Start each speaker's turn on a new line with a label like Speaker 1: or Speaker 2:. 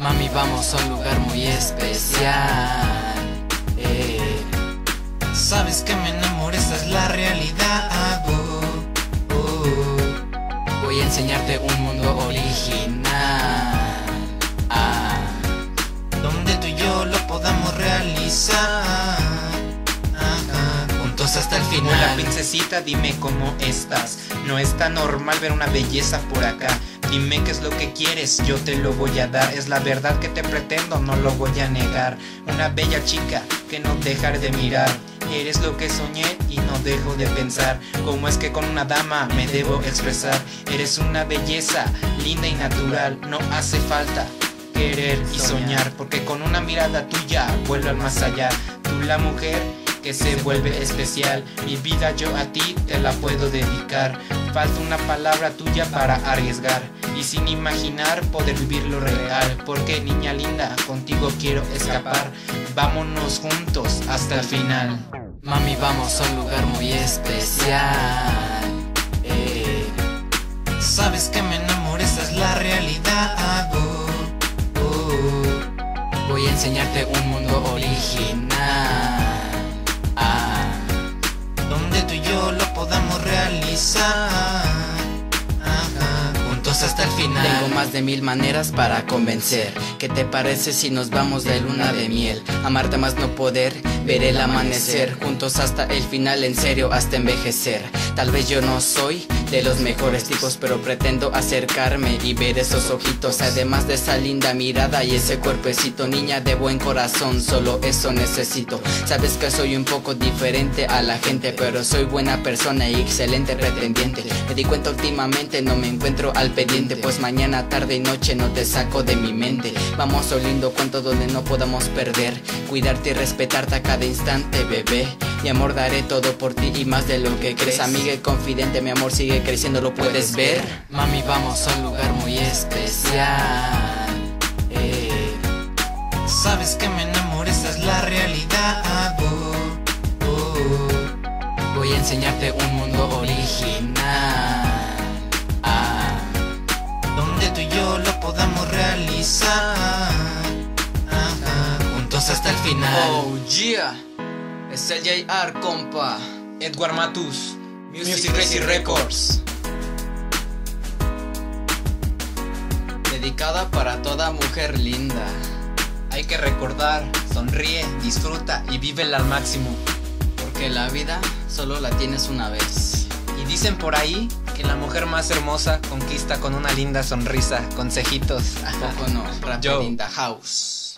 Speaker 1: Mami, vamos a un lugar muy especial. Eh.
Speaker 2: Sabes que me enamoré, esa es la realidad. Uh, uh.
Speaker 1: Voy a enseñarte un mundo original. Ah.
Speaker 2: Donde tú y yo lo podamos realizar. Juntos hasta el
Speaker 3: Hola
Speaker 2: final.
Speaker 3: princesita, dime cómo estás. No es tan normal ver una belleza por acá. Dime qué es lo que quieres, yo te lo voy a dar. Es la verdad que te pretendo, no lo voy a negar. Una bella chica que no dejaré de mirar. Eres lo que soñé y no dejo de pensar. Cómo es que con una dama me debo expresar. Eres una belleza linda y natural. No hace falta querer y soñar, porque con una mirada tuya vuelvo al más allá. Tú la mujer que se vuelve especial, mi vida yo a ti te la puedo dedicar. Falta una palabra tuya para arriesgar y sin imaginar poder vivir lo real, porque niña linda, contigo quiero escapar. Vámonos juntos hasta el final.
Speaker 1: Mami, vamos a un lugar muy especial. Eh.
Speaker 2: Sabes que me enamoré, esa es la realidad. Uh, uh.
Speaker 1: Voy a enseñarte un mundo original. Más de mil maneras para convencer. ¿Qué te parece si nos vamos de luna de miel? Amarte más no poder, ver el amanecer. Juntos hasta el final, en serio, hasta envejecer. Tal vez yo no soy de los mejores tipos, pero pretendo acercarme y ver esos ojitos. Además de esa linda mirada y ese cuerpecito, niña de buen corazón, solo eso necesito. Sabes que soy un poco diferente a la gente, pero soy buena persona y excelente pretendiente. Me di cuenta últimamente, no me encuentro al pendiente, pues mañana, tarde y noche no te saco de mi mente. Vamos a un lindo cuento donde no podamos perder, cuidarte y respetarte cada instante, bebé. Mi amor, daré todo por ti y más de lo que crees. Amiga y confidente, mi amor sigue creciendo, lo puedes ver. Mami, vamos a un lugar muy especial. Eh.
Speaker 2: Sabes que me enamoré, esa es la realidad. Uh, uh.
Speaker 1: Voy a enseñarte un mundo original. Ah.
Speaker 2: Donde tú y yo lo podamos realizar. Final.
Speaker 1: Oh yeah, es el JR compa.
Speaker 3: Edward Matus,
Speaker 1: Music
Speaker 3: Music Crazy Records.
Speaker 1: Dedicada para toda mujer linda.
Speaker 3: Hay que recordar, sonríe, disfruta y vívela al máximo.
Speaker 1: Porque la vida solo la tienes una vez.
Speaker 3: Y dicen por ahí que la mujer más hermosa conquista con una linda sonrisa, consejitos.
Speaker 1: Poco no,
Speaker 3: Yo.
Speaker 1: in the house.